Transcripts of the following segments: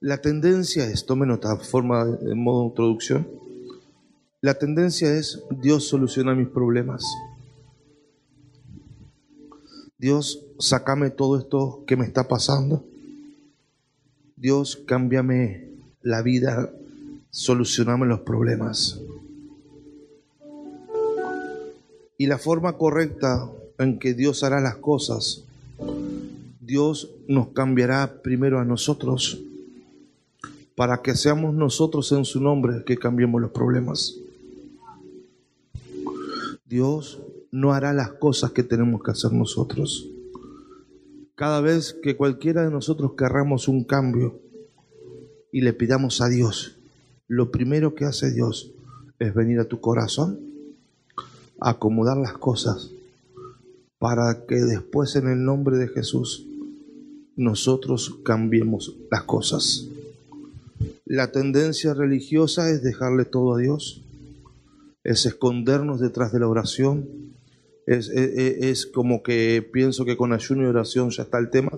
La tendencia es, tome nota, forma de modo de introducción. La tendencia es Dios soluciona mis problemas. Dios, sácame todo esto que me está pasando. Dios, cámbiame la vida, solucioname los problemas. Y la forma correcta en que Dios hará las cosas, Dios nos cambiará primero a nosotros para que seamos nosotros en su nombre que cambiemos los problemas. Dios no hará las cosas que tenemos que hacer nosotros. Cada vez que cualquiera de nosotros querramos un cambio y le pidamos a Dios, lo primero que hace Dios es venir a tu corazón, acomodar las cosas para que después en el nombre de Jesús nosotros cambiemos las cosas. La tendencia religiosa es dejarle todo a Dios, es escondernos detrás de la oración, es, es, como que pienso que con ayuno y oración ya está el tema.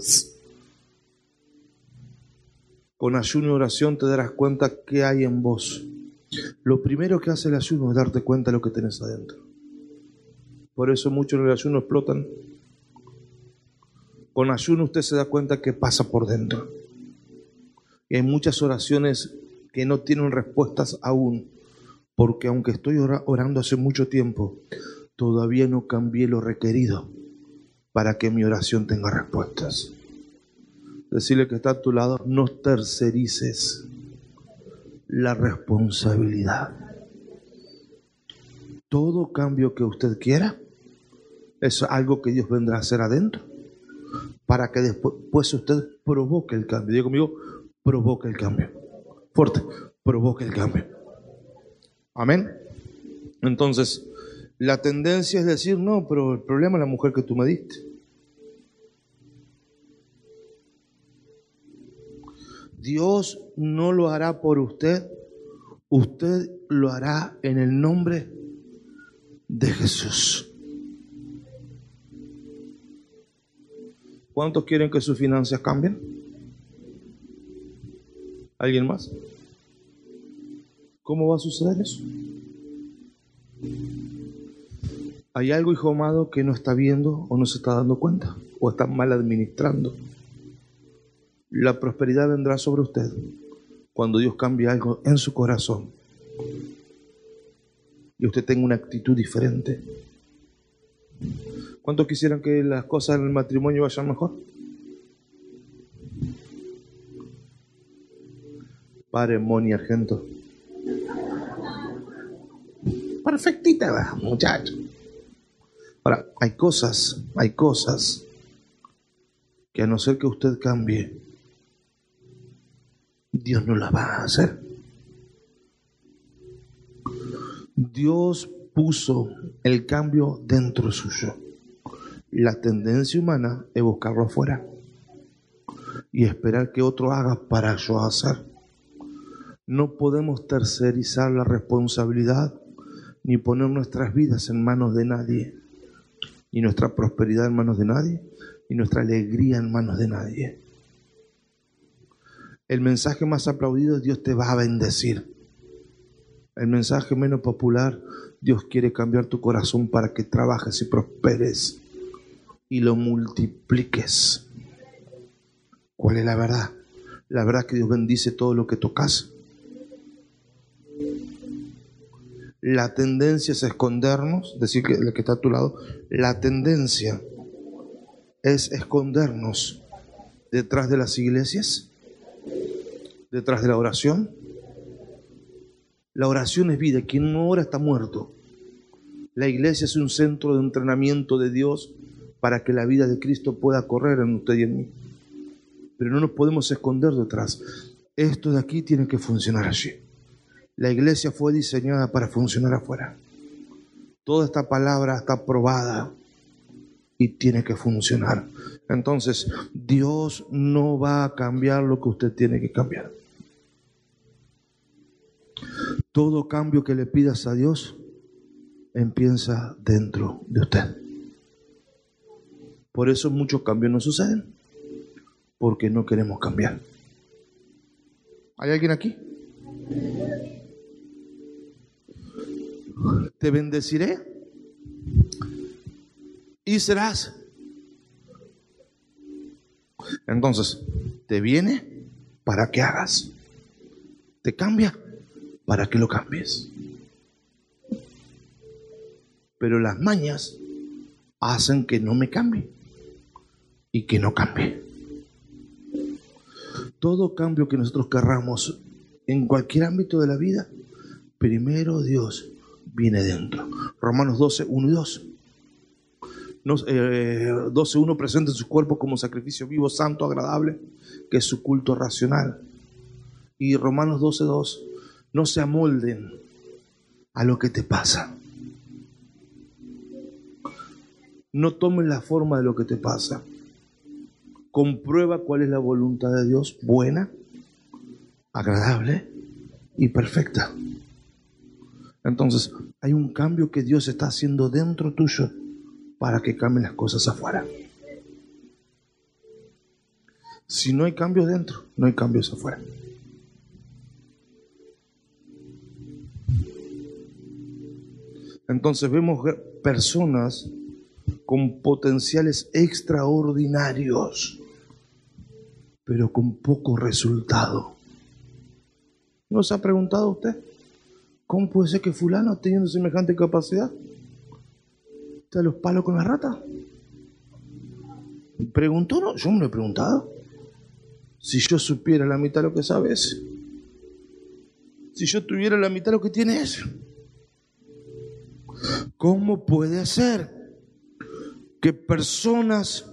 Con ayuno y oración te darás cuenta qué hay en vos. Lo primero que hace el ayuno es darte cuenta de lo que tenés adentro. Por eso muchos en el ayuno explotan. Con ayuno usted se da cuenta que pasa por dentro. Hay muchas oraciones que no tienen respuestas aún, porque aunque estoy orando hace mucho tiempo, todavía no cambié lo requerido para que mi oración tenga respuestas. Decirle que está a tu lado, no tercerices la responsabilidad. Todo cambio que usted quiera es algo que Dios vendrá a hacer adentro para que después usted provoque el cambio. Digo conmigo, provoque el cambio. Fuerte, provoque el cambio. Amén. Entonces, la tendencia es decir, no, pero el problema es la mujer que tú me diste. Dios no lo hará por usted, usted lo hará en el nombre de Jesús. ¿Cuántos quieren que sus finanzas cambien? ¿Alguien más? ¿Cómo va a suceder eso? Hay algo, hijo amado, que no está viendo o no se está dando cuenta o está mal administrando. La prosperidad vendrá sobre usted cuando Dios cambie algo en su corazón y usted tenga una actitud diferente. ¿Cuántos quisieran que las cosas en el matrimonio vayan mejor? Padre Moni Argento. Perfectita, muchacho. Ahora, hay cosas, hay cosas que a no ser que usted cambie, Dios no las va a hacer. Dios puso el cambio dentro suyo. La tendencia humana es buscarlo afuera y esperar que otro haga para yo hacer. No podemos tercerizar la responsabilidad ni poner nuestras vidas en manos de nadie ni nuestra prosperidad en manos de nadie, ni nuestra alegría en manos de nadie. El mensaje más aplaudido es Dios te va a bendecir. El mensaje menos popular, Dios quiere cambiar tu corazón para que trabajes y prosperes y lo multipliques. ¿Cuál es la verdad? La verdad es que Dios bendice todo lo que tocas. La tendencia es escondernos, decir que el que está a tu lado, la tendencia es escondernos detrás de las iglesias, detrás de la oración. La oración es vida, quien no ora está muerto. La iglesia es un centro de entrenamiento de Dios para que la vida de Cristo pueda correr en usted y en mí. Pero no nos podemos esconder detrás. Esto de aquí tiene que funcionar allí. La iglesia fue diseñada para funcionar afuera. Toda esta palabra está probada y tiene que funcionar. Entonces, Dios no va a cambiar lo que usted tiene que cambiar. Todo cambio que le pidas a Dios empieza dentro de usted. Por eso muchos cambios no suceden, porque no queremos cambiar. ¿Hay alguien aquí? Te bendeciré y serás. Entonces, te viene para que hagas. Te cambia para que lo cambies. Pero las mañas hacen que no me cambie y que no cambie. Todo cambio que nosotros querramos en cualquier ámbito de la vida, primero Dios viene dentro. Romanos 12, 1 y 2. 12, 1 presenta su cuerpo como sacrificio vivo, santo, agradable, que es su culto racional. Y Romanos 12, 2, no se amolden a lo que te pasa. No tomen la forma de lo que te pasa. Comprueba cuál es la voluntad de Dios, buena, agradable y perfecta. Entonces, hay un cambio que Dios está haciendo dentro tuyo para que cambien las cosas afuera. Si no hay cambios dentro, no hay cambios afuera. Entonces vemos personas con potenciales extraordinarios, pero con poco resultado. ¿No se ha preguntado usted? ¿Cómo puede ser que fulano teniendo semejante capacidad está los palos con la rata? ¿Preguntó? No, yo me lo he preguntado. Si yo supiera la mitad de lo que sabes, si yo tuviera la mitad de lo que tienes, ¿cómo puede ser que personas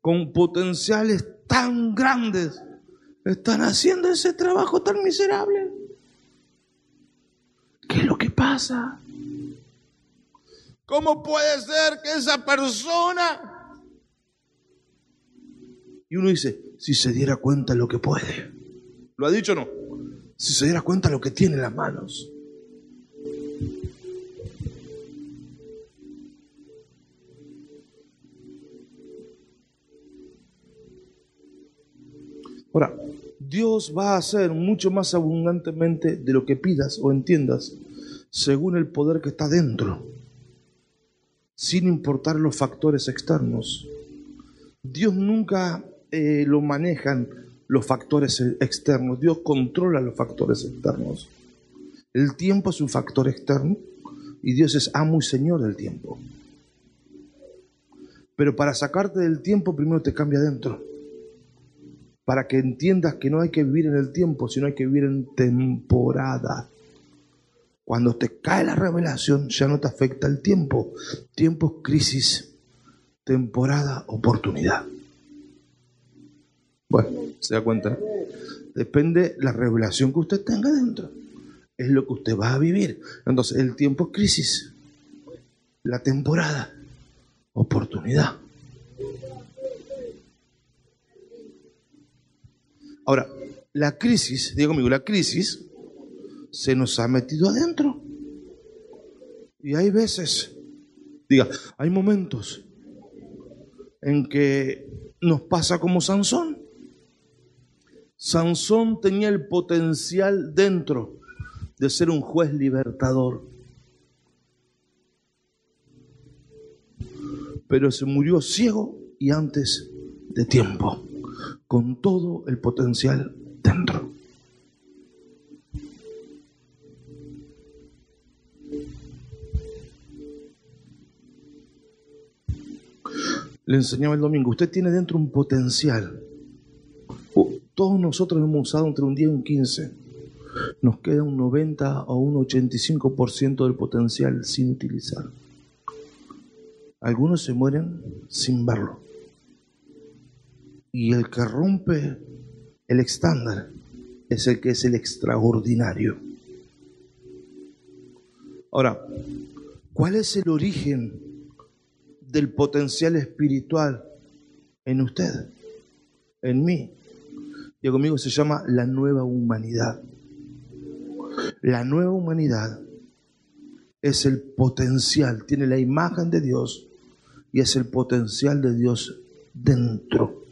con potenciales tan grandes están haciendo ese trabajo tan miserable? Pasa? ¿Cómo puede ser que esa persona... Y uno dice, si se diera cuenta lo que puede. ¿Lo ha dicho o no? Si se diera cuenta lo que tiene en las manos. Ahora, Dios va a hacer mucho más abundantemente de lo que pidas o entiendas, según el poder que está dentro, sin importar los factores externos. Dios nunca eh, lo manejan los factores externos, Dios controla los factores externos. El tiempo es un factor externo y Dios es amo y señor del tiempo. Pero para sacarte del tiempo primero te cambia dentro para que entiendas que no hay que vivir en el tiempo, sino hay que vivir en temporada. Cuando te cae la revelación, ya no te afecta el tiempo. Tiempo es crisis, temporada, oportunidad. Bueno, ¿se da cuenta? Depende la revelación que usted tenga dentro. Es lo que usted va a vivir. Entonces, el tiempo es crisis. La temporada, oportunidad. Ahora, la crisis, digo conmigo, la crisis se nos ha metido adentro. Y hay veces, diga, hay momentos en que nos pasa como Sansón. Sansón tenía el potencial dentro de ser un juez libertador. Pero se murió ciego y antes de tiempo con todo el potencial dentro. Le enseñaba el domingo, usted tiene dentro un potencial. Todos nosotros hemos usado entre un 10 y un 15. Nos queda un 90 o un 85% del potencial sin utilizar. Algunos se mueren sin verlo. Y el que rompe el estándar es el que es el extraordinario. Ahora, ¿cuál es el origen del potencial espiritual en usted, en mí? Y conmigo se llama la nueva humanidad. La nueva humanidad es el potencial, tiene la imagen de Dios y es el potencial de Dios dentro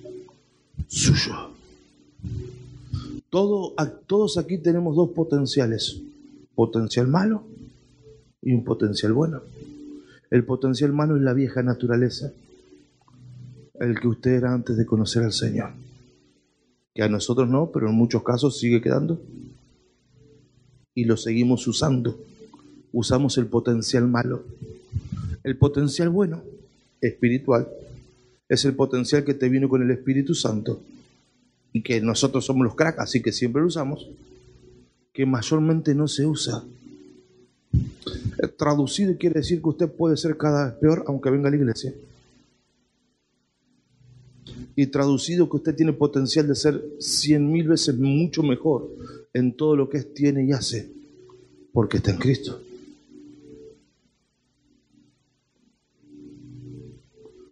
suyo. Todo, todos aquí tenemos dos potenciales, potencial malo y un potencial bueno. El potencial malo es la vieja naturaleza, el que usted era antes de conocer al Señor. Que a nosotros no, pero en muchos casos sigue quedando. Y lo seguimos usando. Usamos el potencial malo. El potencial bueno, espiritual, es el potencial que te vino con el Espíritu Santo y que nosotros somos los cracks, así que siempre lo usamos, que mayormente no se usa. Traducido quiere decir que usted puede ser cada vez peor aunque venga a la iglesia. Y traducido que usted tiene potencial de ser cien mil veces mucho mejor en todo lo que tiene y hace, porque está en Cristo.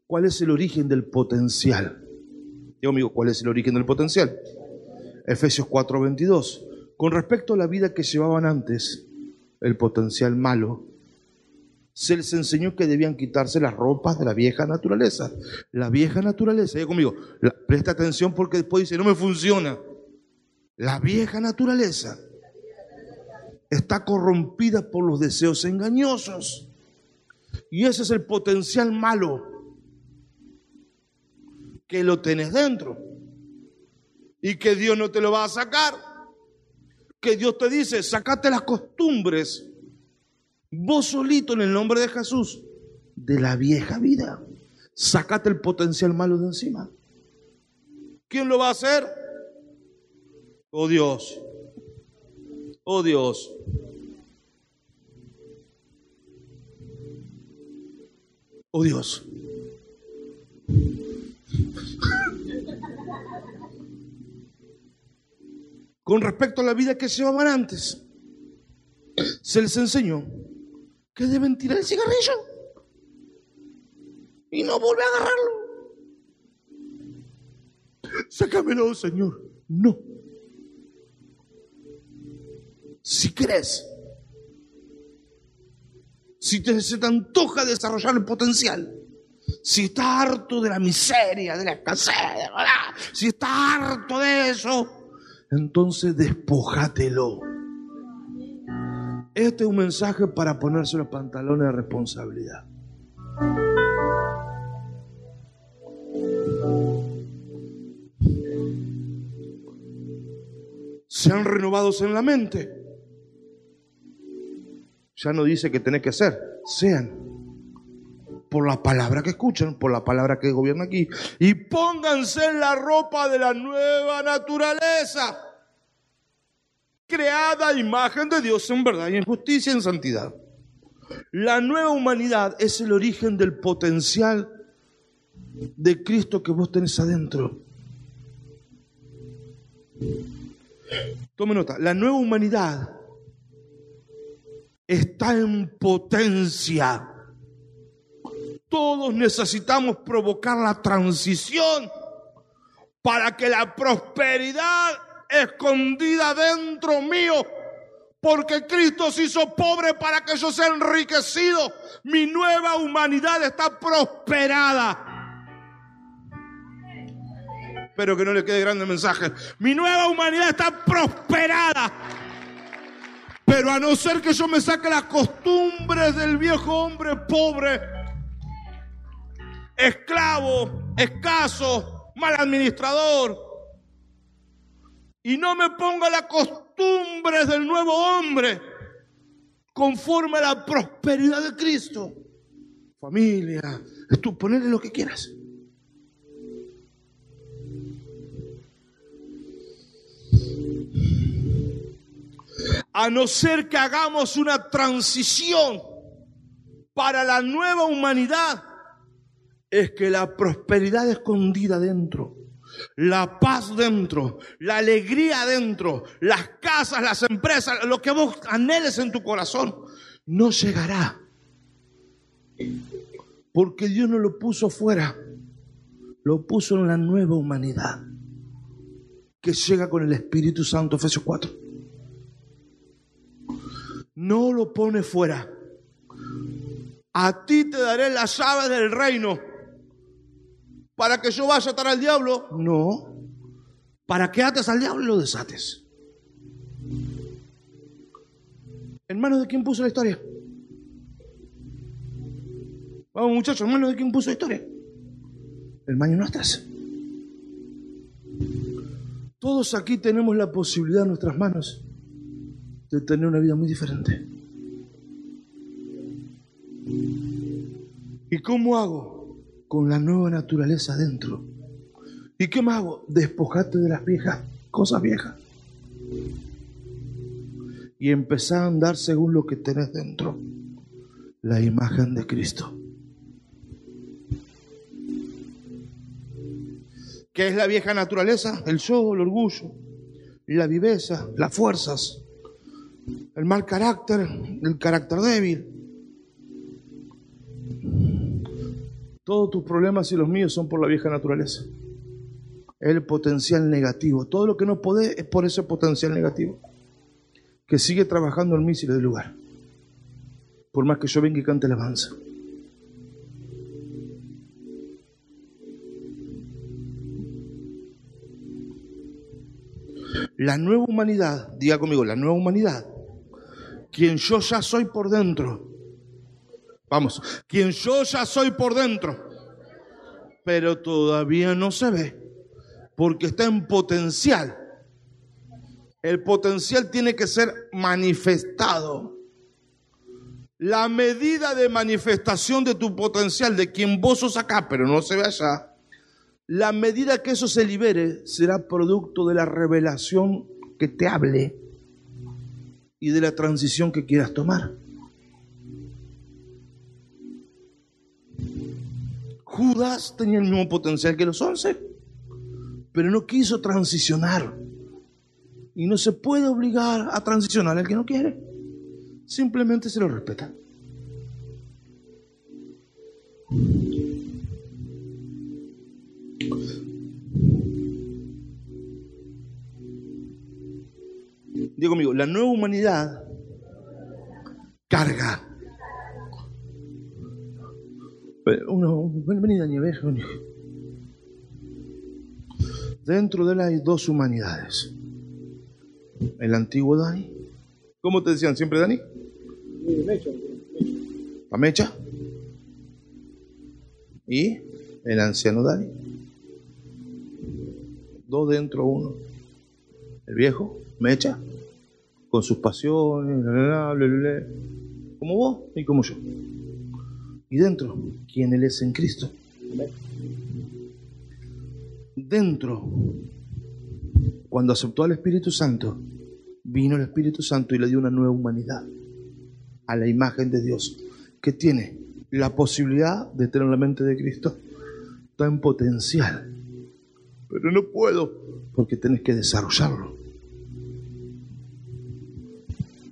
¿Cuál es el origen del potencial? Digo, amigo, ¿cuál es el origen del potencial? Efesios 4:22. Con respecto a la vida que llevaban antes, el potencial malo, se les enseñó que debían quitarse las ropas de la vieja naturaleza. La vieja naturaleza, diga conmigo, presta atención porque después dice, no me funciona. La vieja naturaleza está corrompida por los deseos engañosos. Y ese es el potencial malo que lo tenés dentro y que Dios no te lo va a sacar. Que Dios te dice, sacate las costumbres, vos solito en el nombre de Jesús, de la vieja vida. Sacate el potencial malo de encima. ¿Quién lo va a hacer? Oh Dios. Oh Dios. Oh Dios. Con respecto a la vida que llevaban antes, se les enseñó que deben tirar el cigarrillo y no volver a agarrarlo. Sácamelo, Señor. No. Si crees, si te, se te antoja desarrollar el potencial, si está harto de la miseria, de la escasez, si está harto de eso, entonces despojátelo. Este es un mensaje para ponerse los pantalones de responsabilidad. Sean renovados en la mente. Ya no dice que tenés que ser, sean por la palabra que escuchan, por la palabra que gobierna aquí. Y pónganse en la ropa de la nueva naturaleza, creada a imagen de Dios en verdad y en justicia y en santidad. La nueva humanidad es el origen del potencial de Cristo que vos tenés adentro. Tome nota, la nueva humanidad está en potencia todos necesitamos provocar la transición para que la prosperidad escondida dentro mío, porque Cristo se hizo pobre para que yo sea enriquecido. Mi nueva humanidad está prosperada. Espero que no le quede grande mensaje. Mi nueva humanidad está prosperada. Pero a no ser que yo me saque las costumbres del viejo hombre pobre, esclavo, escaso, mal administrador. Y no me ponga las costumbres del nuevo hombre conforme a la prosperidad de Cristo. Familia, tú ponele lo que quieras. A no ser que hagamos una transición para la nueva humanidad es que la prosperidad escondida dentro, la paz dentro, la alegría dentro, las casas, las empresas, lo que vos anheles en tu corazón, no llegará. Porque Dios no lo puso fuera, lo puso en la nueva humanidad que llega con el Espíritu Santo, Efesios 4. No lo pone fuera. A ti te daré las llaves del reino para que yo vaya a atar al diablo. No. para que ates al diablo y lo desates. ¿En manos de quién puso la historia? Vamos muchachos, ¿en manos de quién puso la historia? El maño nuestras. Todos aquí tenemos la posibilidad en nuestras manos de tener una vida muy diferente. ¿Y cómo hago? Con la nueva naturaleza dentro. ¿Y qué más hago? Despojarte de las viejas, cosas viejas. Y empezar a andar según lo que tenés dentro. La imagen de Cristo. ¿Qué es la vieja naturaleza? El yo, el orgullo, la viveza, las fuerzas, el mal carácter, el carácter débil. Todos tus problemas y los míos son por la vieja naturaleza. El potencial negativo. Todo lo que no podés es por ese potencial negativo. Que sigue trabajando en mí si lugar. Por más que yo venga y cante alabanza. La nueva humanidad, diga conmigo, la nueva humanidad, quien yo ya soy por dentro, vamos, quien yo ya soy por dentro, pero todavía no se ve, porque está en potencial. El potencial tiene que ser manifestado. La medida de manifestación de tu potencial, de quien vos sos acá, pero no se ve allá, la medida que eso se libere será producto de la revelación que te hable y de la transición que quieras tomar. Tenía el mismo potencial que los once, pero no quiso transicionar. Y no se puede obligar a transicionar al que no quiere. Simplemente se lo respeta. Digo conmigo, la nueva humanidad carga. Uno, venida Dentro de él hay dos humanidades. El antiguo Dani. ¿Cómo te decían siempre, Dani? La mecha. Y el anciano Dani. Dos dentro, uno. El viejo, mecha, con sus pasiones, como vos y como yo. Y dentro, quien Él es en Cristo. Dentro, cuando aceptó al Espíritu Santo, vino el Espíritu Santo y le dio una nueva humanidad a la imagen de Dios, que tiene la posibilidad de tener la mente de Cristo. En potencial, pero no puedo porque tenés que desarrollarlo.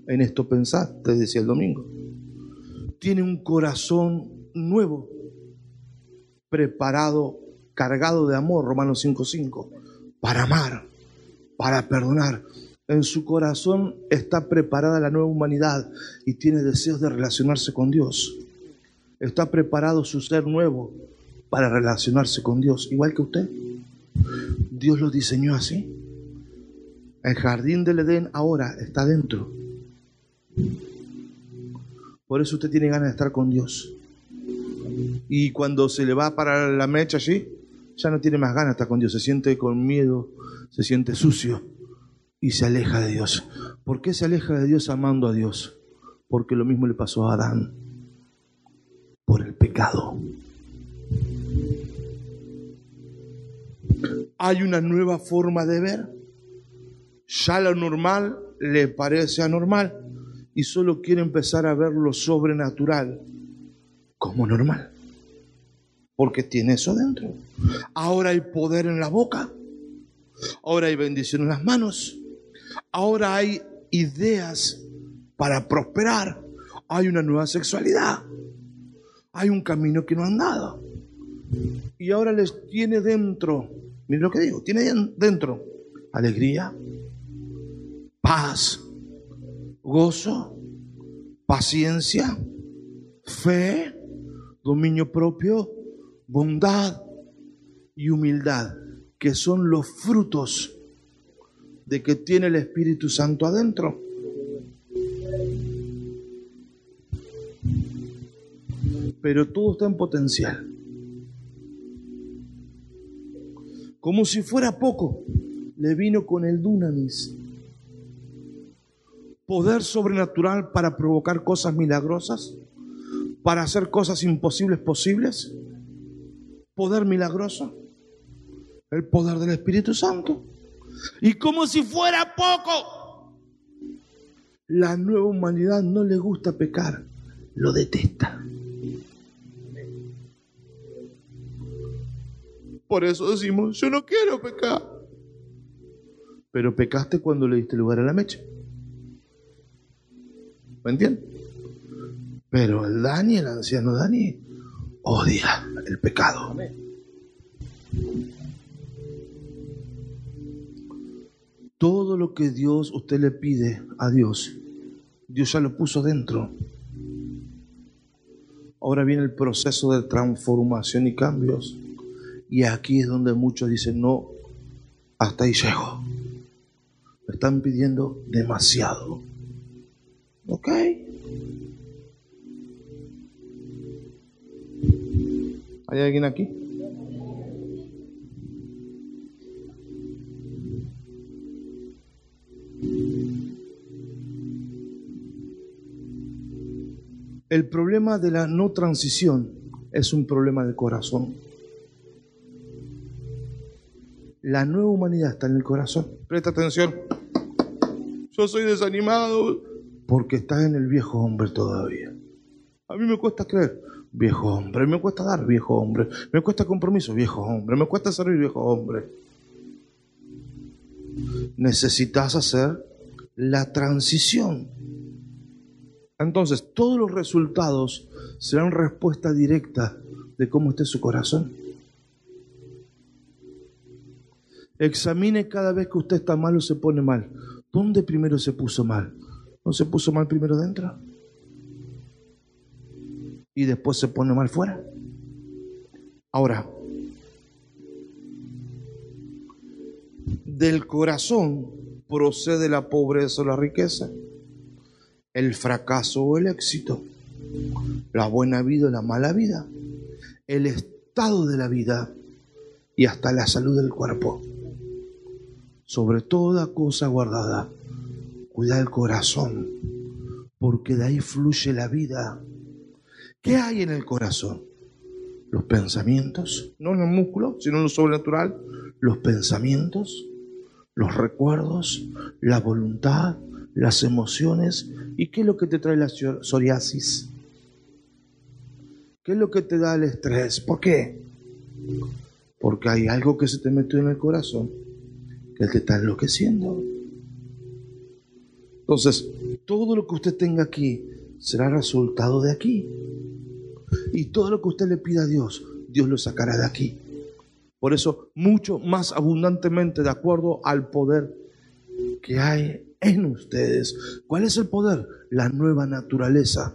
En esto pensad, te decía el domingo. Tiene un corazón nuevo, preparado, cargado de amor, Romanos 5.5, para amar, para perdonar. En su corazón está preparada la nueva humanidad y tiene deseos de relacionarse con Dios. Está preparado su ser nuevo para relacionarse con Dios, igual que usted. Dios lo diseñó así. El jardín del Edén ahora está dentro por eso usted tiene ganas de estar con Dios. Y cuando se le va para la mecha allí, ya no tiene más ganas de estar con Dios. Se siente con miedo, se siente sucio y se aleja de Dios. ¿Por qué se aleja de Dios amando a Dios? Porque lo mismo le pasó a Adán. Por el pecado. Hay una nueva forma de ver. Ya lo normal le parece anormal y solo quiere empezar a ver lo sobrenatural como normal. Porque tiene eso dentro. Ahora hay poder en la boca. Ahora hay bendición en las manos. Ahora hay ideas para prosperar. Hay una nueva sexualidad. Hay un camino que no han dado. Y ahora les tiene dentro, miren lo que digo, tiene dentro alegría, paz, gozo, paciencia, fe, dominio propio, bondad y humildad, que son los frutos de que tiene el Espíritu Santo adentro. Pero todo está en potencial. Como si fuera poco, le vino con el dunamis. Poder sobrenatural para provocar cosas milagrosas, para hacer cosas imposibles posibles. Poder milagroso. El poder del Espíritu Santo. Y como si fuera poco, la nueva humanidad no le gusta pecar, lo detesta. Por eso decimos, yo no quiero pecar. Pero pecaste cuando le diste lugar a la mecha. ¿Me entiendes? Pero el Dani, el anciano Dani, odia el pecado. Todo lo que Dios, usted le pide a Dios, Dios ya lo puso dentro. Ahora viene el proceso de transformación y cambios. Y aquí es donde muchos dicen, no, hasta ahí llego. Me están pidiendo demasiado. ¿Ok? ¿Hay alguien aquí? El problema de la no transición es un problema de corazón. La nueva humanidad está en el corazón. Presta atención. Yo soy desanimado porque estás en el viejo hombre todavía. A mí me cuesta creer, viejo hombre, me cuesta dar, viejo hombre, me cuesta compromiso, viejo hombre, me cuesta servir, viejo hombre. Necesitas hacer la transición. Entonces, todos los resultados serán respuesta directa de cómo esté su corazón. Examine cada vez que usted está mal o se pone mal. ¿Dónde primero se puso mal? ¿No se puso mal primero dentro? Y después se pone mal fuera. Ahora, del corazón procede la pobreza o la riqueza, el fracaso o el éxito, la buena vida o la mala vida, el estado de la vida y hasta la salud del cuerpo sobre toda cosa guardada. Cuida el corazón, porque de ahí fluye la vida. ¿Qué hay en el corazón? Los pensamientos, no en los músculos, sino en lo sobrenatural. Los pensamientos, los recuerdos, la voluntad, las emociones. ¿Y qué es lo que te trae la psoriasis? ¿Qué es lo que te da el estrés? ¿Por qué? Porque hay algo que se te metió en el corazón que te está enloqueciendo. Entonces, todo lo que usted tenga aquí será resultado de aquí. Y todo lo que usted le pida a Dios, Dios lo sacará de aquí. Por eso, mucho más abundantemente de acuerdo al poder que hay en ustedes. ¿Cuál es el poder? La nueva naturaleza.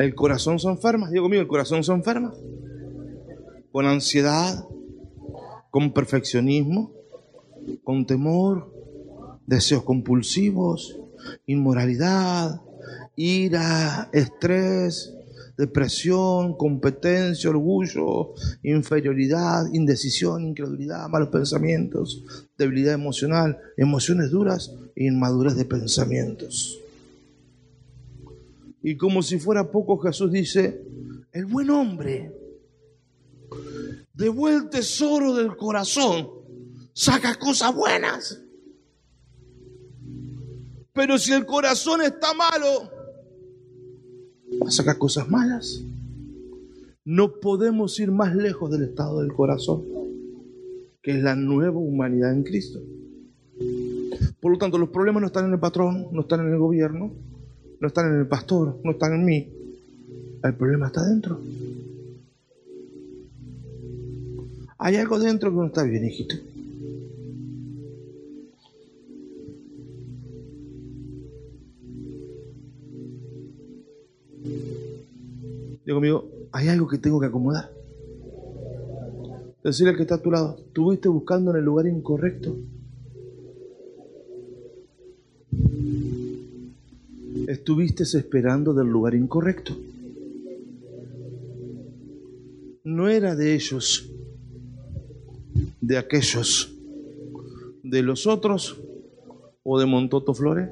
El corazón se enferma, digo mío, el corazón se enferma. Con ansiedad, con perfeccionismo, con temor, deseos compulsivos, inmoralidad, ira, estrés, depresión, competencia, orgullo, inferioridad, indecisión, incredulidad, malos pensamientos, debilidad emocional, emociones duras e inmadurez de pensamientos. Y como si fuera poco, Jesús dice, el buen hombre, de buen tesoro del corazón, saca cosas buenas. Pero si el corazón está malo, va a sacar cosas malas. No podemos ir más lejos del estado del corazón, que es la nueva humanidad en Cristo. Por lo tanto, los problemas no están en el patrón, no están en el gobierno, no están en el pastor, no están en mí. El problema está dentro. Hay algo dentro que no está bien, hijito. Digo conmigo, hay algo que tengo que acomodar. Decirle al que está a tu lado, ¿estuviste buscando en el lugar incorrecto? ¿Estuviste esperando del lugar incorrecto? No era de ellos, de aquellos, de los otros o de Montoto Flores.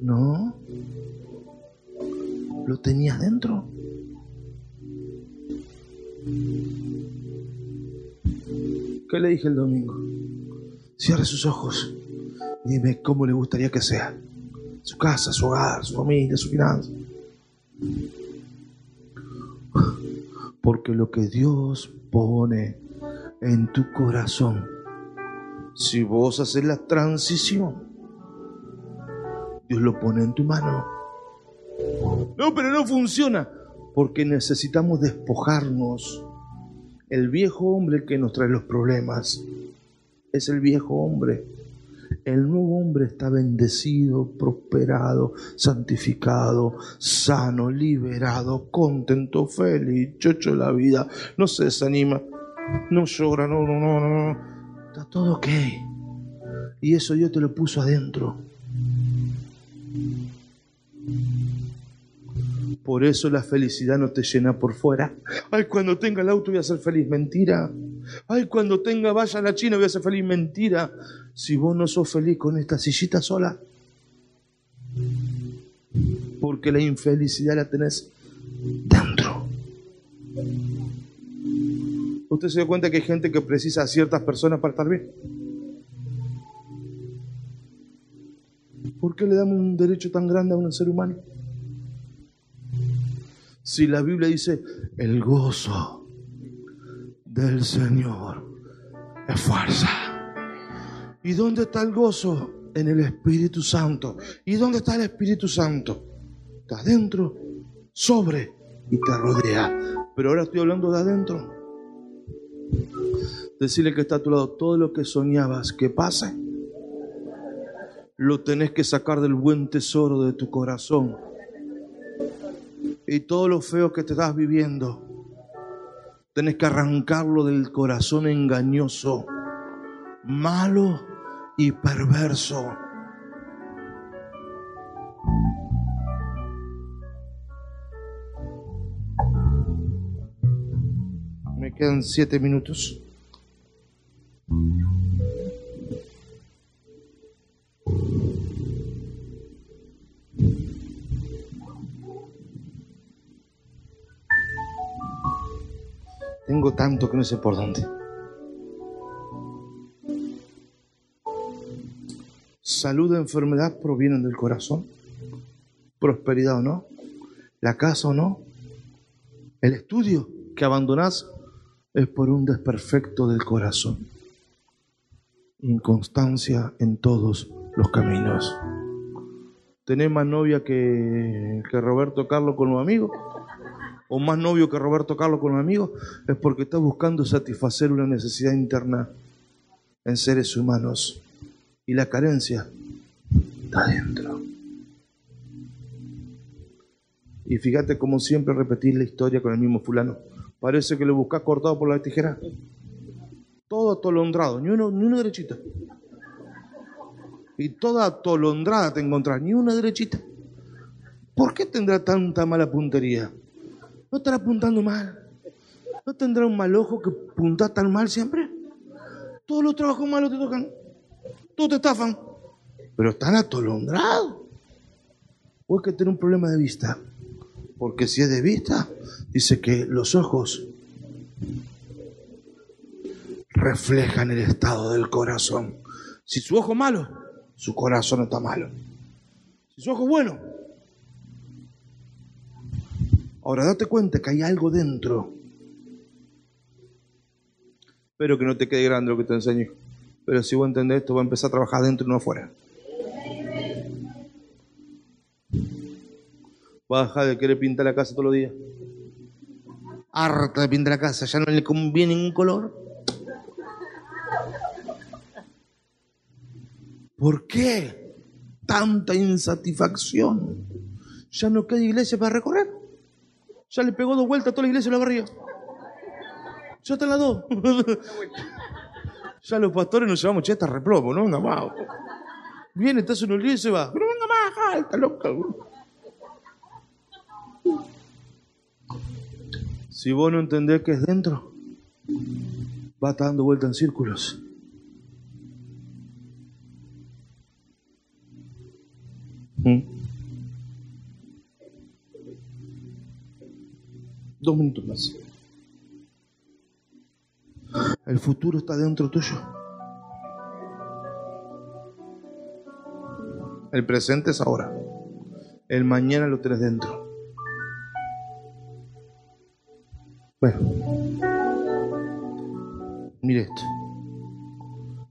No, lo tenías dentro. ¿Qué le dije el domingo? Cierre sus ojos dime cómo le gustaría que sea. Su casa, su hogar, su familia, su finanza. Porque lo que Dios pone en tu corazón, si vos haces la transición, Dios lo pone en tu mano. No, pero no funciona. Porque necesitamos despojarnos. El viejo hombre que nos trae los problemas es el viejo hombre. El nuevo hombre está bendecido, prosperado, santificado, sano, liberado, contento, feliz, chocho la vida, no se desanima, no llora, no, no, no, no. Está todo ok. Y eso Dios te lo puso adentro. Por eso la felicidad no te llena por fuera. Ay, cuando tenga el auto voy a ser feliz. Mentira. Ay, cuando tenga vaya a la China voy a ser feliz. Mentira. Si vos no sos feliz con esta sillita sola. Porque la infelicidad la tenés dentro. ¿Usted se da cuenta que hay gente que precisa a ciertas personas para estar bien? ¿Por qué le damos un derecho tan grande a un ser humano? Si la Biblia dice, el gozo del Señor es fuerza. ¿Y dónde está el gozo? En el Espíritu Santo. ¿Y dónde está el Espíritu Santo? Está adentro, sobre y te rodea. Pero ahora estoy hablando de adentro. Decirle que está a tu lado, todo lo que soñabas que pase, lo tenés que sacar del buen tesoro de tu corazón y todo lo feo que te estás viviendo, tenés que arrancarlo del corazón engañoso, malo y perverso. Me quedan siete minutos. Tengo tanto que no sé por dónde. Salud e enfermedad provienen del corazón. Prosperidad o no. La casa o no. El estudio que abandonás es por un desperfecto del corazón. Inconstancia en todos los caminos. ¿Tenés más novia que, que Roberto Carlos con los amigos? O más novio que Roberto Carlos con un amigo, es porque está buscando satisfacer una necesidad interna en seres humanos. Y la carencia está dentro. Y fíjate como siempre repetir la historia con el mismo fulano. Parece que lo buscas cortado por la tijera. Todo atolondrado, ni uno, ni una derechita. Y toda atolondrada te encontrás, ni una derechita. ¿Por qué tendrá tanta mala puntería? ¿No estará apuntando mal? ¿No tendrá un mal ojo que punta tan mal siempre? Todos los trabajos malos te tocan. Todos te estafan. Pero están atolondrados. O es que tiene un problema de vista. Porque si es de vista, dice que los ojos reflejan el estado del corazón. Si su ojo malo, su corazón está malo. Si su ojo bueno, Ahora date cuenta que hay algo dentro. Espero que no te quede grande lo que te enseño. Pero si vos entendés esto, va a empezar a trabajar dentro y no afuera. Va a dejar de querer pintar la casa todos los días. Harta de pintar la casa, ya no le conviene ningún color. ¿Por qué tanta insatisfacción? Ya no queda iglesia para recorrer. Ya le pegó dos vueltas a toda la iglesia y lo agarría. Ya están las dos. ya los pastores nos llevamos, che, está replomo, no venga más. Viene, estás en un lío y se va. Pero venga más, alta, loca. Si vos no entendés que es dentro, va dando vuelta en círculos. ¿Mm? Dos minutos más. El futuro está dentro tuyo. El presente es ahora. El mañana lo tenés dentro. Bueno, mire esto.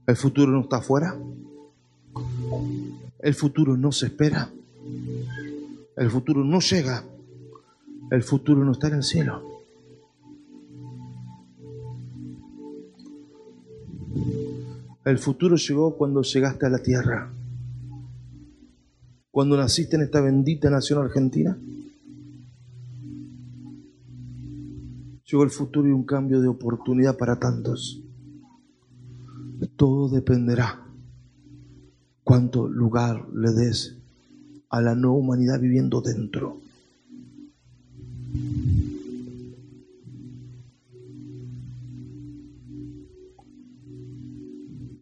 El futuro no está afuera. El futuro no se espera. El futuro no llega. El futuro no está en el cielo. El futuro llegó cuando llegaste a la tierra. Cuando naciste en esta bendita nación argentina. Llegó el futuro y un cambio de oportunidad para tantos. Todo dependerá cuánto lugar le des a la nueva humanidad viviendo dentro.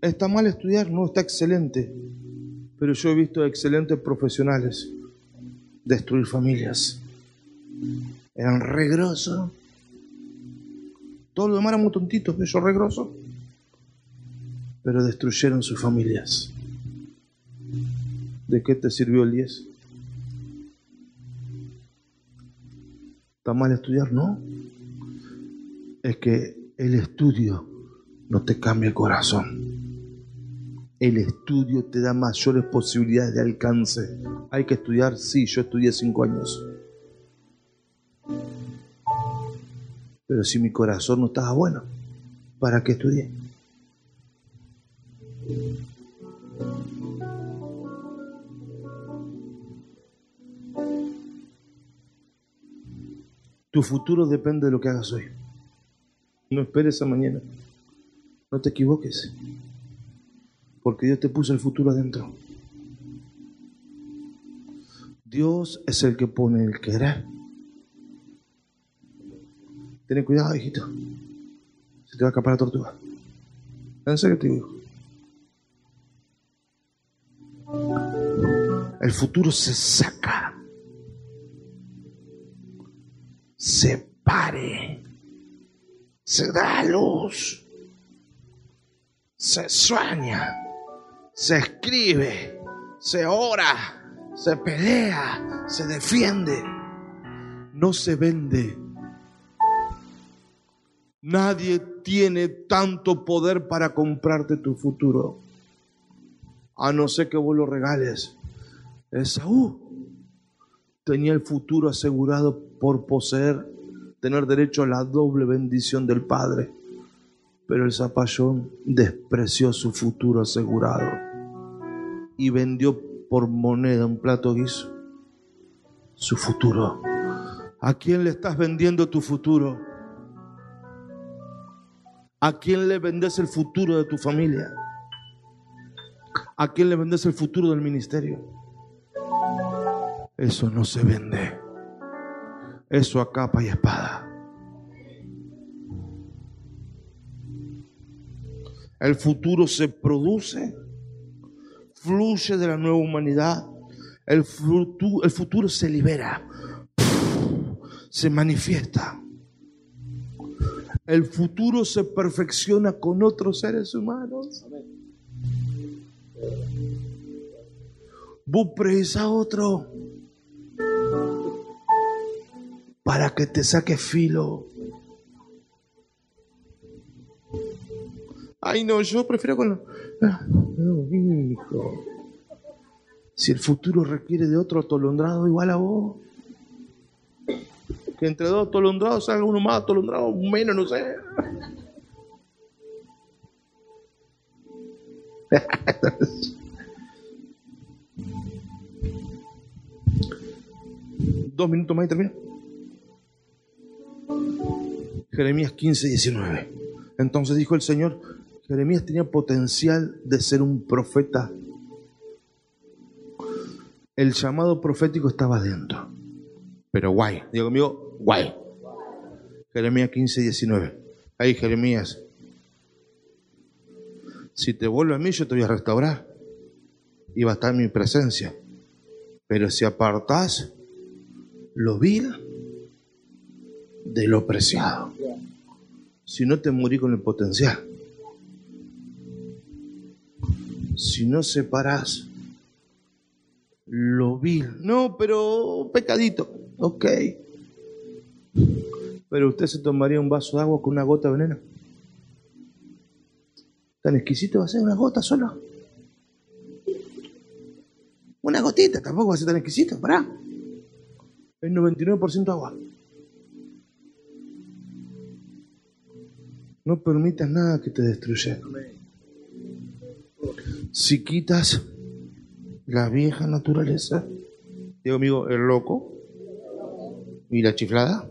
¿Está mal estudiar? No, está excelente. Pero yo he visto excelentes profesionales destruir familias. Eran regrosos. Todos los demás eran muy tontitos, ellos regrosos. Pero destruyeron sus familias. ¿De qué te sirvió el 10? ¿Está mal estudiar? No. Es que el estudio no te cambia el corazón. El estudio te da mayores posibilidades de alcance. Hay que estudiar, sí, yo estudié cinco años. Pero si mi corazón no estaba bueno, ¿para qué estudié? Tu futuro depende de lo que hagas hoy. No esperes a mañana. No te equivoques. Porque Dios te puso el futuro adentro. Dios es el que pone el querer. Ten cuidado, hijito. Se te va a escapar la tortuga. En serio te digo. El futuro se saca. Se pare. Se da a luz. Se sueña. Se escribe. Se ora. Se pelea. Se defiende. No se vende. Nadie tiene tanto poder para comprarte tu futuro. A no ser que vos lo regales. Esaú tenía el futuro asegurado por poseer, tener derecho a la doble bendición del Padre. Pero el zapallón despreció su futuro asegurado y vendió por moneda un plato guiso su futuro. ¿A quién le estás vendiendo tu futuro? ¿A quién le vendes el futuro de tu familia? ¿A quién le vendes el futuro del ministerio? Eso no se vende. Eso a capa y espada. El futuro se produce, fluye de la nueva humanidad. El futuro, el futuro se libera, se manifiesta. El futuro se perfecciona con otros seres humanos. Vos otro para que te saque filo. Ay, no, yo prefiero con... Ah, no, hijo. Si el futuro requiere de otro atolondrado igual a vos. Que entre dos atolondrados salga uno más atolondrado, menos, no sé. Dos minutos más y termino. Jeremías 15, 19. Entonces dijo el Señor, Jeremías tenía potencial de ser un profeta. El llamado profético estaba dentro. Pero guay, digo conmigo, guay. Jeremías 15, 19. Ahí Jeremías, si te vuelve a mí yo te voy a restaurar y va a estar en mi presencia. Pero si apartás lo vil de lo preciado, si no te morí con el potencial, si no separás lo vil, no, pero pecadito, ok. Pero usted se tomaría un vaso de agua con una gota de veneno. Tan exquisito va a ser una gota solo. Una gotita, tampoco va a ser tan exquisito, pará. El 99% agua. No permitas nada que te destruya. Si quitas la vieja naturaleza, digo amigo, el loco y la chiflada,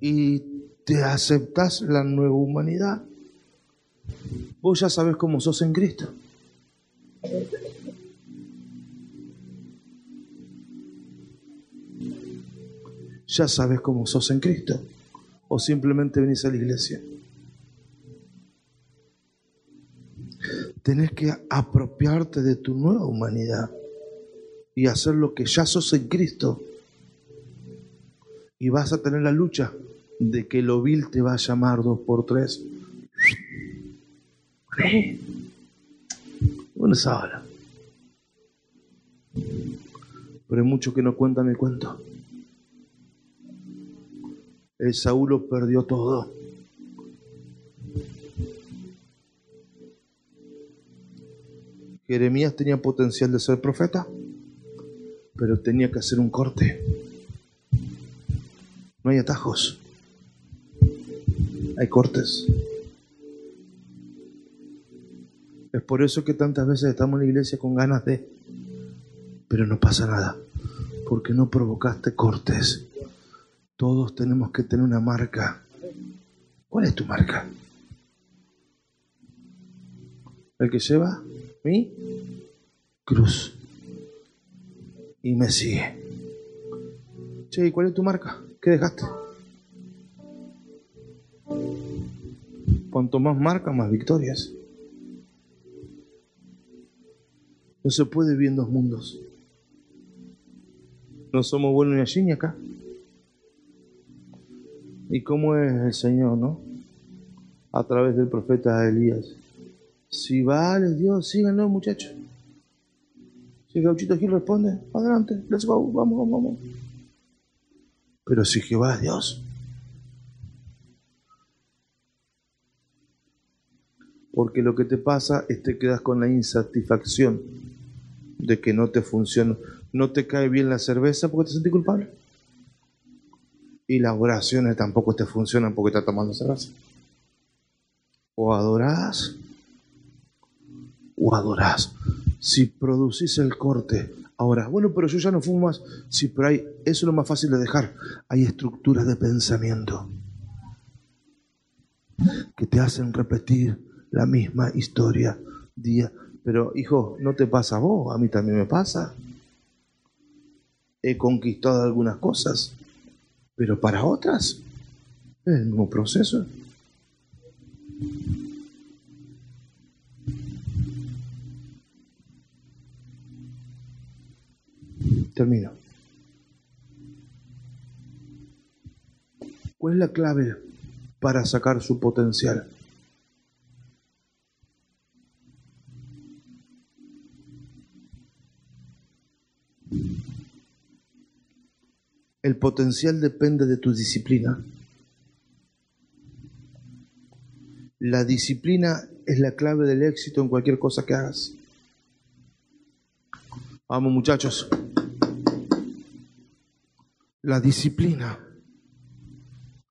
y te aceptas la nueva humanidad, vos ya sabes cómo sos en Cristo. Ya sabes cómo sos en Cristo. O simplemente venís a la iglesia. Tenés que apropiarte de tu nueva humanidad y hacer lo que ya sos en Cristo. Y vas a tener la lucha de que lo vil te va a llamar dos por tres. Una sábana. Pero hay muchos que no cuentan el cuento. El Saúl lo perdió todo. Jeremías tenía potencial de ser profeta, pero tenía que hacer un corte. No hay atajos, hay cortes. Es por eso que tantas veces estamos en la iglesia con ganas de, pero no pasa nada, porque no provocaste cortes. Todos tenemos que tener una marca. ¿Cuál es tu marca? El que lleva mi cruz y me sigue. Che, ¿y cuál es tu marca? ¿Qué dejaste? Cuanto más marca, más victorias. No se puede vivir en dos mundos. No somos buenos ni allí ni acá. ¿Y cómo es el Señor, no? A través del profeta Elías. Si vale Dios, síganlo, muchachos. Si Gauchito Gil responde, adelante, vamos, vamos, vamos. Pero si Jehová es Dios, porque lo que te pasa es te quedas con la insatisfacción de que no te funciona, no te cae bien la cerveza porque te sentís culpable. Y las oraciones tampoco te funcionan porque estás tomando cerveza. O adorás o adorás. Si producís el corte, ahora, bueno, pero yo ya no fumo más. Sí, pero hay, eso es lo más fácil de dejar. Hay estructuras de pensamiento que te hacen repetir la misma historia día. Pero, hijo, no te pasa a vos, a mí también me pasa. He conquistado algunas cosas, pero para otras es el mismo proceso. Termino. ¿Cuál es la clave para sacar su potencial? El potencial depende de tu disciplina. La disciplina es la clave del éxito en cualquier cosa que hagas. Vamos muchachos. La disciplina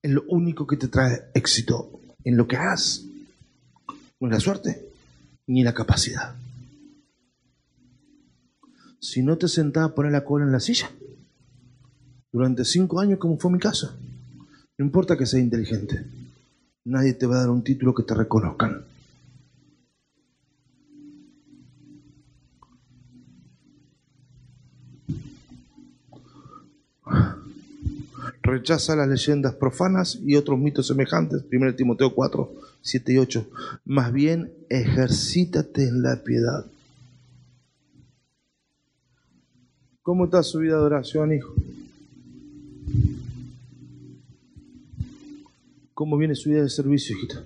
es lo único que te trae éxito en lo que hagas. No es la suerte ni la capacidad. Si no te sentás a poner la cola en la silla, durante cinco años, como fue mi caso, No importa que seas inteligente, nadie te va a dar un título que te reconozcan. Rechaza las leyendas profanas y otros mitos semejantes. 1 Timoteo 4, 7 y 8. Más bien, ejercítate en la piedad. ¿Cómo está su vida de oración, hijo? ¿Cómo viene su vida de servicio, hijita?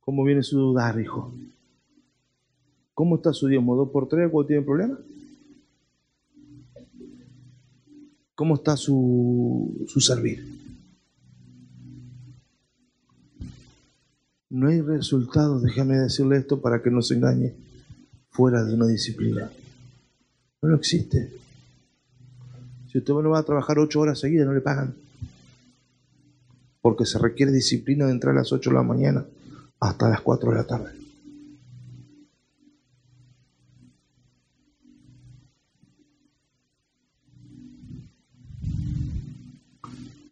¿Cómo viene su dudar, hijo? ¿Cómo está su diezmo? ¿Dos por tres cuando tiene problemas? ¿Cómo está su, su servir? No hay resultados, déjame decirle esto para que no se engañe, fuera de una disciplina. No, existe. Si usted no va a trabajar ocho horas seguidas, no le pagan. Porque se requiere disciplina de entrar a las ocho de la mañana hasta las cuatro de la tarde.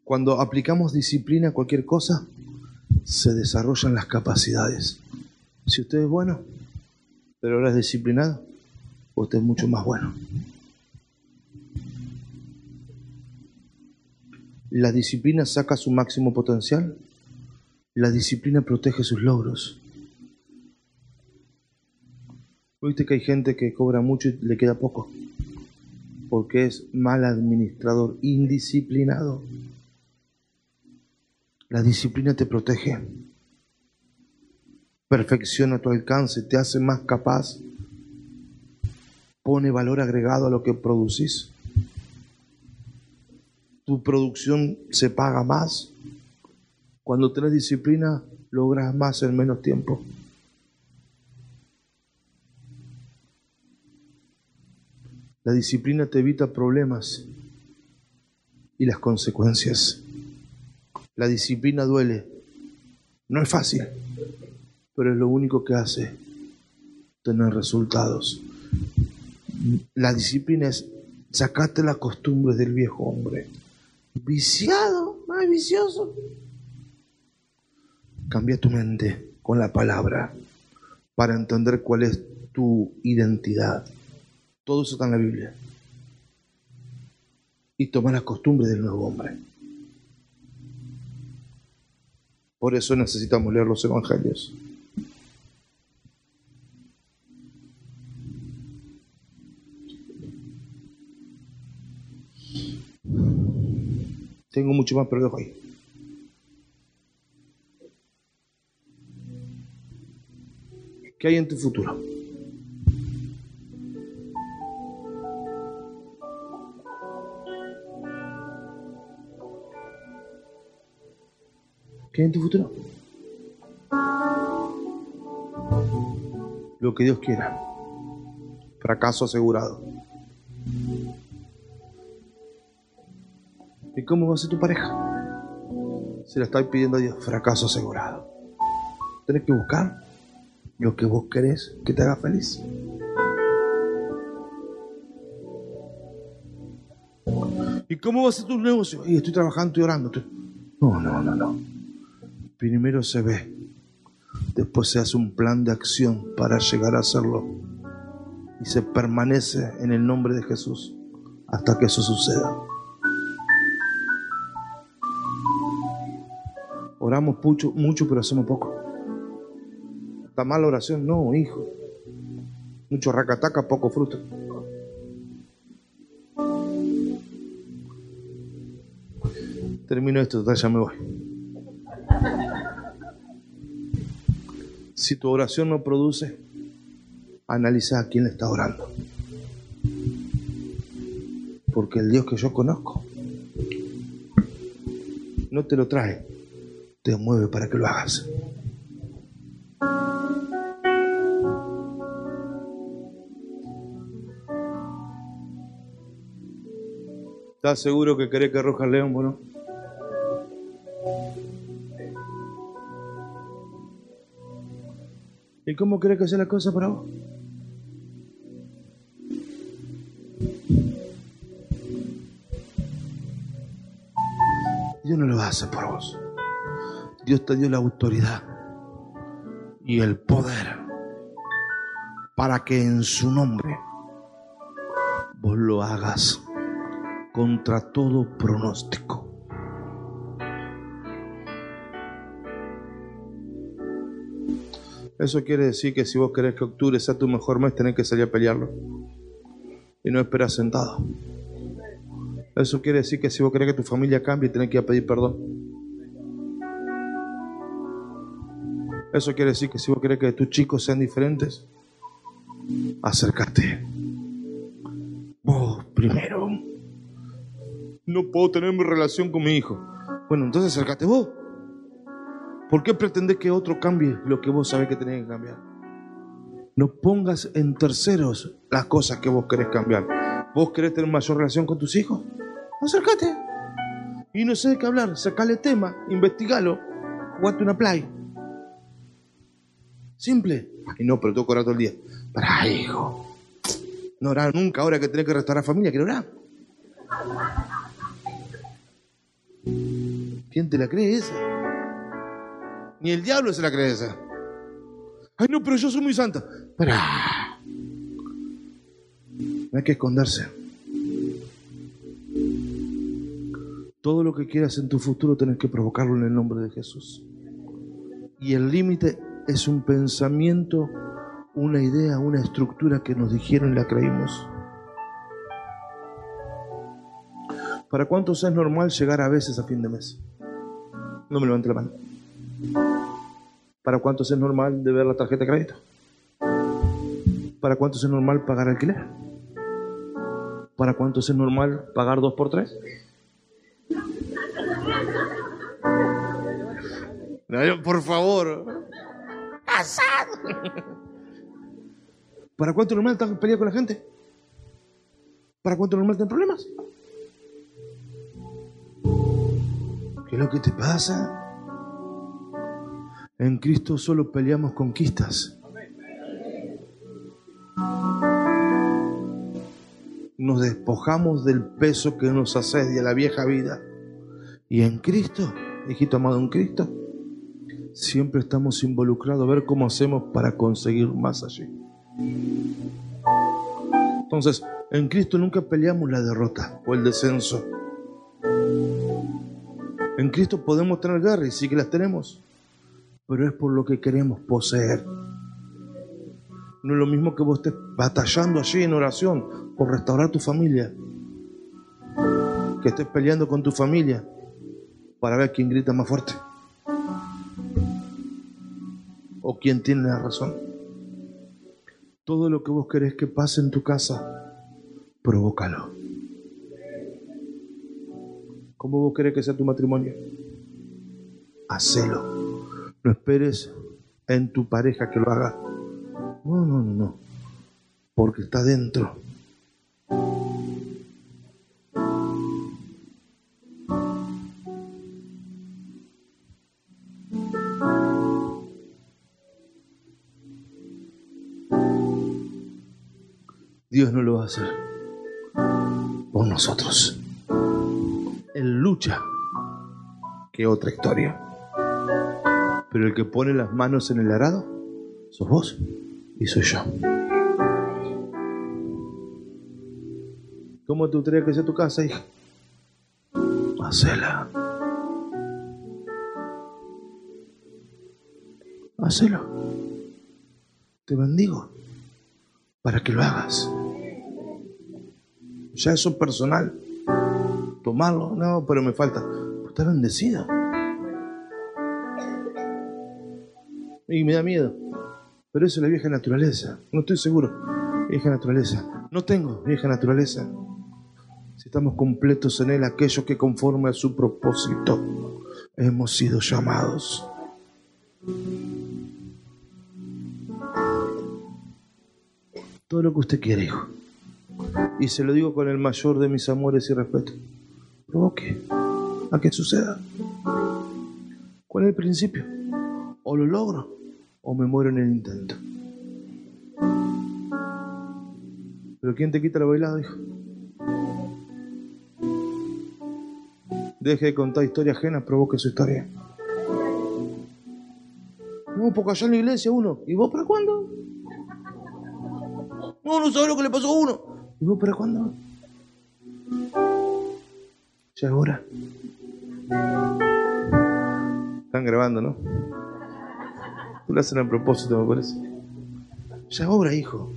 Cuando aplicamos disciplina a cualquier cosa, se desarrollan las capacidades. Si usted es bueno, pero ahora es disciplinado, usted es mucho más bueno. La disciplina saca su máximo potencial. La disciplina protege sus logros. Viste que hay gente que cobra mucho y le queda poco, porque es mal administrador, indisciplinado. La disciplina te protege, perfecciona tu alcance, te hace más capaz pone valor agregado a lo que producís. Tu producción se paga más. Cuando tienes disciplina, logras más en menos tiempo. La disciplina te evita problemas y las consecuencias. La disciplina duele. No es fácil, pero es lo único que hace tener resultados. La disciplina es sacarte la costumbre del viejo hombre. Viciado, más vicioso. Cambia tu mente con la palabra para entender cuál es tu identidad. Todo eso está en la Biblia. Y toma la costumbre del nuevo hombre. Por eso necesitamos leer los evangelios. Tengo mucho más, pero dejo ahí. ¿Qué hay en tu futuro? ¿Qué hay en tu futuro? Lo que Dios quiera. Fracaso asegurado. Cómo va a ser tu pareja? Se la estáis pidiendo a Dios, fracaso asegurado. Tienes que buscar lo que vos querés que te haga feliz. ¿Y cómo va a ser tu negocio? Y estoy trabajando y orando. No, no, no, no. Primero se ve, después se hace un plan de acción para llegar a hacerlo. Y se permanece en el nombre de Jesús hasta que eso suceda. Oramos mucho, pero hacemos poco. ¿Está mal la oración? No, hijo. Mucho racataca, poco fruto. Termino esto, ya me voy. Si tu oración no produce, analiza a quién le está orando. Porque el Dios que yo conozco no te lo trae te mueve para que lo hagas. ¿Estás seguro que querés que arroja león, bueno? ¿Y cómo crees que sea la cosa para vos? Dios no lo hacer por vos. Dios te dio la autoridad y el poder para que en su nombre vos lo hagas contra todo pronóstico. Eso quiere decir que si vos querés que octubre sea tu mejor mes, tenés que salir a pelearlo. Y no esperar sentado. Eso quiere decir que si vos querés que tu familia cambie, tenés que ir a pedir perdón. Eso quiere decir que si vos querés que tus chicos sean diferentes, acércate. Vos primero. No puedo tener mi relación con mi hijo. Bueno, entonces acércate vos. ¿Por qué pretendés que otro cambie lo que vos sabés que tenés que cambiar? No pongas en terceros las cosas que vos querés cambiar. ¿Vos querés tener mayor relación con tus hijos? Acércate. Y no sé de qué hablar. Sacale tema, investigalo, jugate una play. Simple. Y no, pero tengo que orar todo el día. Para, hijo. No orar nunca ahora que tenés que restaurar familia, quiero orar. ¿Quién te la cree esa? Ni el diablo se la cree esa. Ay, no, pero yo soy muy santa. Para. No hay que esconderse. Todo lo que quieras en tu futuro tenés que provocarlo en el nombre de Jesús. Y el límite es un pensamiento, una idea, una estructura que nos dijeron y la creímos. ¿Para cuántos es normal llegar a veces a fin de mes? No me levante la mano. ¿Para cuántos es normal de ver la tarjeta de crédito? ¿Para cuántos es normal pagar alquiler? ¿Para cuántos es normal pagar dos por tres? por favor. ¿Para cuánto normal estás peleando con la gente? ¿Para cuánto normal tener problemas? ¿Qué es lo que te pasa? En Cristo solo peleamos conquistas. Nos despojamos del peso que nos asedia la vieja vida. Y en Cristo, hijito amado en Cristo, siempre estamos involucrados a ver cómo hacemos para conseguir más allí. Entonces, en Cristo nunca peleamos la derrota o el descenso. En Cristo podemos tener guerra y sí que las tenemos, pero es por lo que queremos poseer. No es lo mismo que vos estés batallando allí en oración por restaurar tu familia, que estés peleando con tu familia para ver quién grita más fuerte o quién tiene la razón. Todo lo que vos querés que pase en tu casa, provócalo. ¿Cómo vos querés que sea tu matrimonio? Hacelo. No esperes en tu pareja que lo haga. No, no, no, no. Porque está dentro. Dios no lo va a hacer por nosotros. Él lucha, que otra historia. Pero el que pone las manos en el arado, sos vos y soy yo. ¿Cómo te gustaría que sea tu casa, hija? Hacela. Hacelo. Te bendigo para que lo hagas. Ya eso es personal. Tomarlo, no, pero me falta. Está bendecido. Y me da miedo. Pero eso es la vieja naturaleza. No estoy seguro. Vieja naturaleza. No tengo vieja naturaleza. Si estamos completos en Él, aquellos que conforme a su propósito hemos sido llamados. Todo lo que usted quiere, hijo. Y se lo digo con el mayor de mis amores y respeto. Provoque a que suceda. ¿Cuál es el principio? O lo logro o me muero en el intento. Pero ¿quién te quita la bailada, hijo? Deje de contar historia ajena, provoque su historia. No, porque allá en la iglesia uno. ¿Y vos para cuándo? No, no sabes lo que le pasó a uno. ¿Y vos para cuándo? Ya es hora. Están grabando, ¿no? Tú lo hacen a propósito, me parece. Ya es hora, hijo.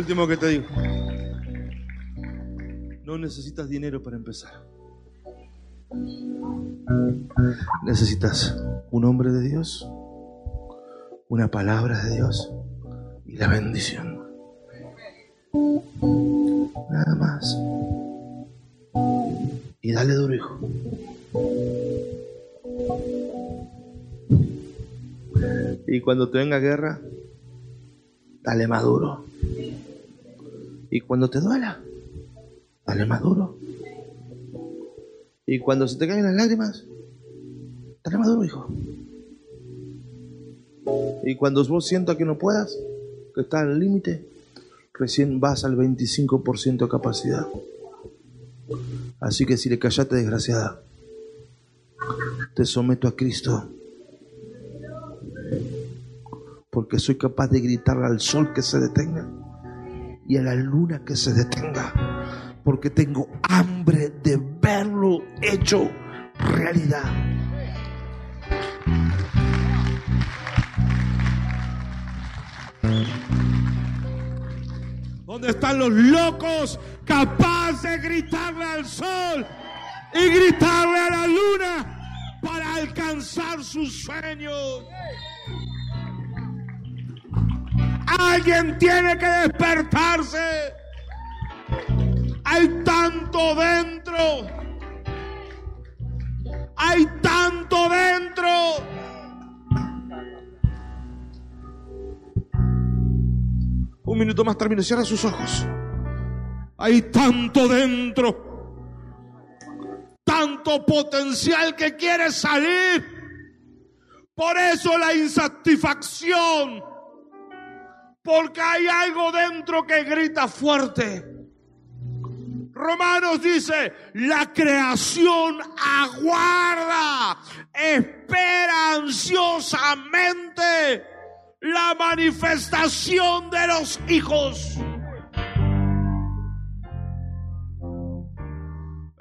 Último que te digo. No necesitas dinero para empezar. Necesitas un hombre de Dios, una palabra de Dios y la bendición. Nada más. Y dale duro, hijo. Y cuando te venga guerra, dale más duro. Y cuando te duela, dale más duro. Y cuando se te caen las lágrimas, dale más duro, hijo. Y cuando vos sientas que no puedas, que estás al límite, recién vas al 25% de capacidad. Así que si le callaste, desgraciada, te someto a Cristo. Porque soy capaz de gritarle al sol que se detenga y a la luna que se detenga. Porque tengo hambre de verlo hecho realidad. ¿Dónde están los locos capaces de gritarle al sol y gritarle a la luna para alcanzar sus sueños? Alguien tiene que despertarse. Hay tanto dentro. Hay tanto dentro. Un minuto más termino. Cierra sus ojos. Hay tanto dentro. Tanto potencial que quiere salir. Por eso la insatisfacción. Porque hay algo dentro que grita fuerte. Romanos dice, la creación aguarda, espera ansiosamente la manifestación de los hijos.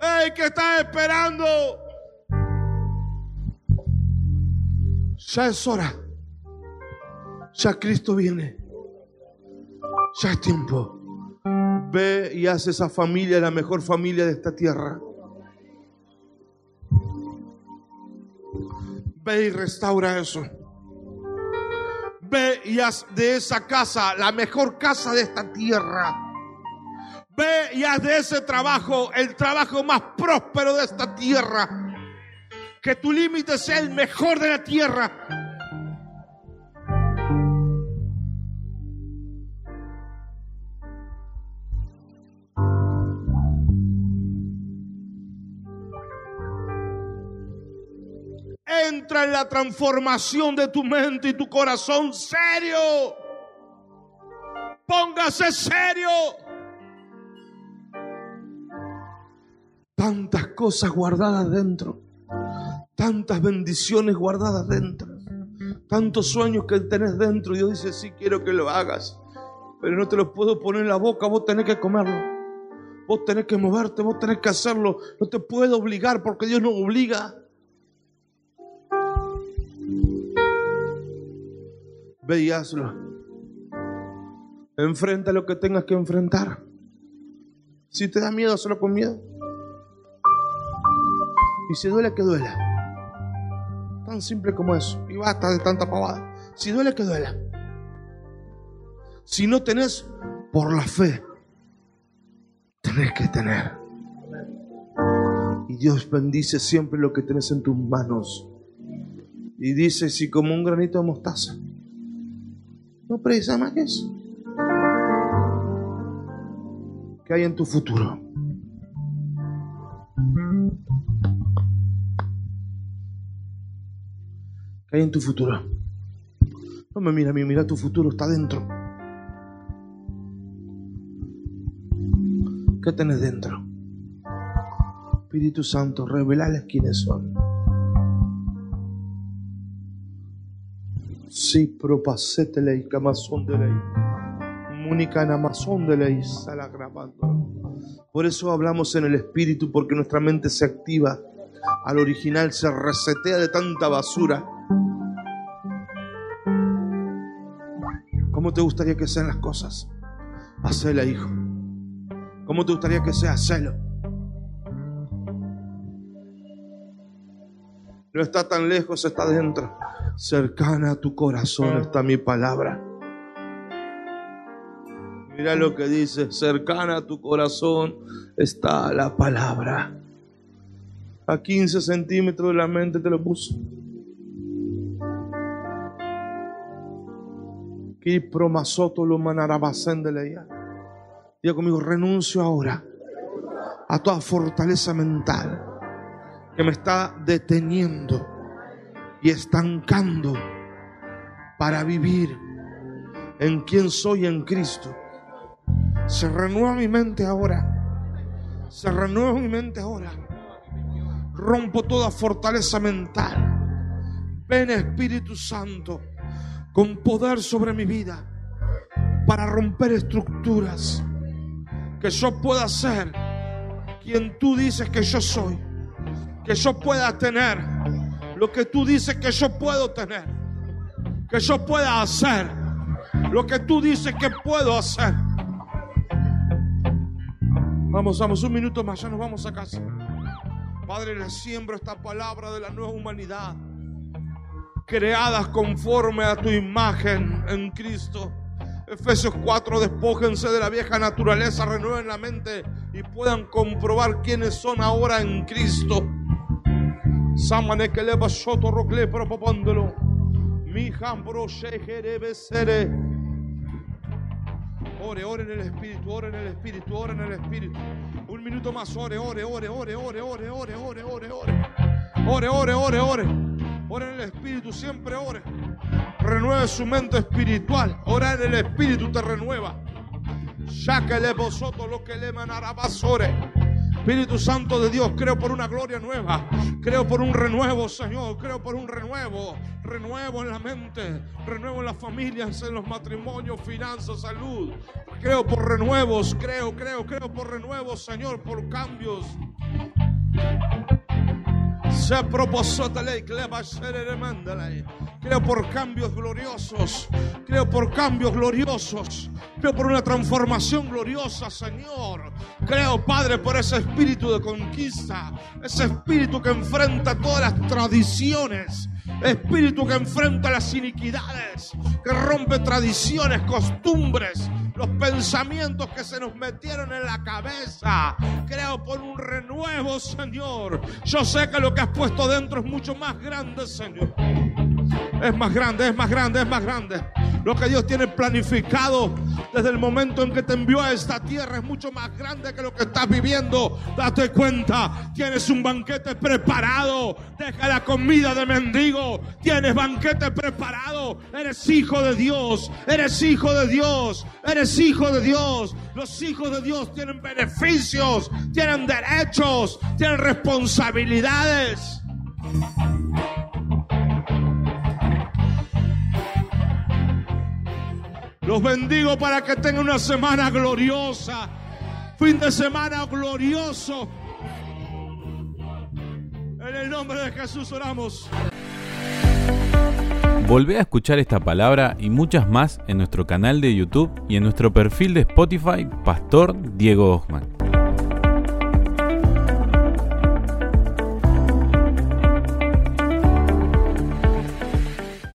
¡Ey, que está esperando! Ya es hora. Ya Cristo viene. Ya es tiempo. Ve y haz esa familia la mejor familia de esta tierra. Ve y restaura eso. Ve y haz de esa casa la mejor casa de esta tierra. Ve y haz de ese trabajo el trabajo más próspero de esta tierra. Que tu límite sea el mejor de la tierra. Entra en la transformación de tu mente y tu corazón serio. Póngase serio. Tantas cosas guardadas dentro. Tantas bendiciones guardadas dentro. Tantos sueños que tenés dentro. Dios dice, sí quiero que lo hagas. Pero no te los puedo poner en la boca. Vos tenés que comerlo. Vos tenés que moverte. Vos tenés que hacerlo. No te puedo obligar porque Dios no obliga. Ve y hazlo. Enfrenta lo que tengas que enfrentar. Si te da miedo, hazlo con miedo. Y si duele, que duela. Tan simple como eso. Y basta de tanta pavada. Si duele, que duela. Si no tenés, por la fe, tenés que tener. Y Dios bendice siempre lo que tenés en tus manos. Y dice, si como un granito de mostaza. No precisa más que eso. ¿Qué hay en tu futuro? ¿Qué hay en tu futuro? No me mira a mí, mira tu futuro, está dentro. ¿Qué tenés dentro? Espíritu Santo, revelales quiénes son. Sí, propacete ley, de ley. Múnica en Amazon de ley, sala grabando. Por eso hablamos en el Espíritu, porque nuestra mente se activa al original, se resetea de tanta basura. ¿Cómo te gustaría que sean las cosas? Hacela, hijo. ¿Cómo te gustaría que sea? Hacelo. No está tan lejos, está dentro. Cercana a tu corazón está mi palabra. Mira lo que dice, cercana a tu corazón está la palabra. A 15 centímetros de la mente te lo puso. Que promasoto lo manarabacén de leía. Diga conmigo, renuncio ahora a toda fortaleza mental que me está deteniendo y estancando para vivir en quien soy en Cristo. Se renueva mi mente ahora. Se renueva mi mente ahora. Rompo toda fortaleza mental. Ven Espíritu Santo con poder sobre mi vida para romper estructuras. Que yo pueda ser quien tú dices que yo soy. Que yo pueda tener lo que tú dices que yo puedo tener. Que yo pueda hacer lo que tú dices que puedo hacer. Vamos, vamos, un minuto más, ya nos vamos a casa. Padre, le siembro esta palabra de la nueva humanidad, creadas conforme a tu imagen en Cristo. Efesios 4, despójense de la vieja naturaleza, renueven la mente y puedan comprobar quiénes son ahora en Cristo. Samane que le soto rocle propopóndolo. Mi jambro sere. Ore, ore en el Espíritu, ore en el Espíritu, ore en el Espíritu. Un minuto más, ore, ore, ore, ore, ore, ore, ore, ore, ore, ore. Ore, ore, ore, ore. Ore en el Espíritu, siempre ore. Renueve su mente espiritual. Orar en el Espíritu te renueva. Ya que le vosotros lo que le manarabasore. Espíritu Santo de Dios, creo por una gloria nueva. Creo por un renuevo, Señor. Creo por un renuevo. Renuevo en la mente. Renuevo en las familias, en los matrimonios, finanzas, salud. Creo por renuevos. Creo, creo, creo por renuevos, Señor. Por cambios. Creo por cambios gloriosos. Creo por cambios gloriosos. Creo por una transformación gloriosa, Señor. Creo, Padre, por ese espíritu de conquista. Ese espíritu que enfrenta todas las tradiciones. Espíritu que enfrenta las iniquidades. Que rompe tradiciones, costumbres los pensamientos que se nos metieron en la cabeza. Creo por un renuevo, Señor. Yo sé que lo que has puesto dentro es mucho más grande, Señor. Es más grande, es más grande, es más grande. Lo que Dios tiene planificado desde el momento en que te envió a esta tierra es mucho más grande que lo que estás viviendo. Date cuenta, tienes un banquete preparado. Deja la comida de mendigo. Tienes banquete preparado. Eres hijo de Dios. Eres hijo de Dios. Eres hijo de Dios. Los hijos de Dios tienen beneficios, tienen derechos, tienen responsabilidades. Los bendigo para que tengan una semana gloriosa. Fin de semana glorioso. En el nombre de Jesús oramos. Volvé a escuchar esta palabra y muchas más en nuestro canal de YouTube y en nuestro perfil de Spotify, Pastor Diego Osman.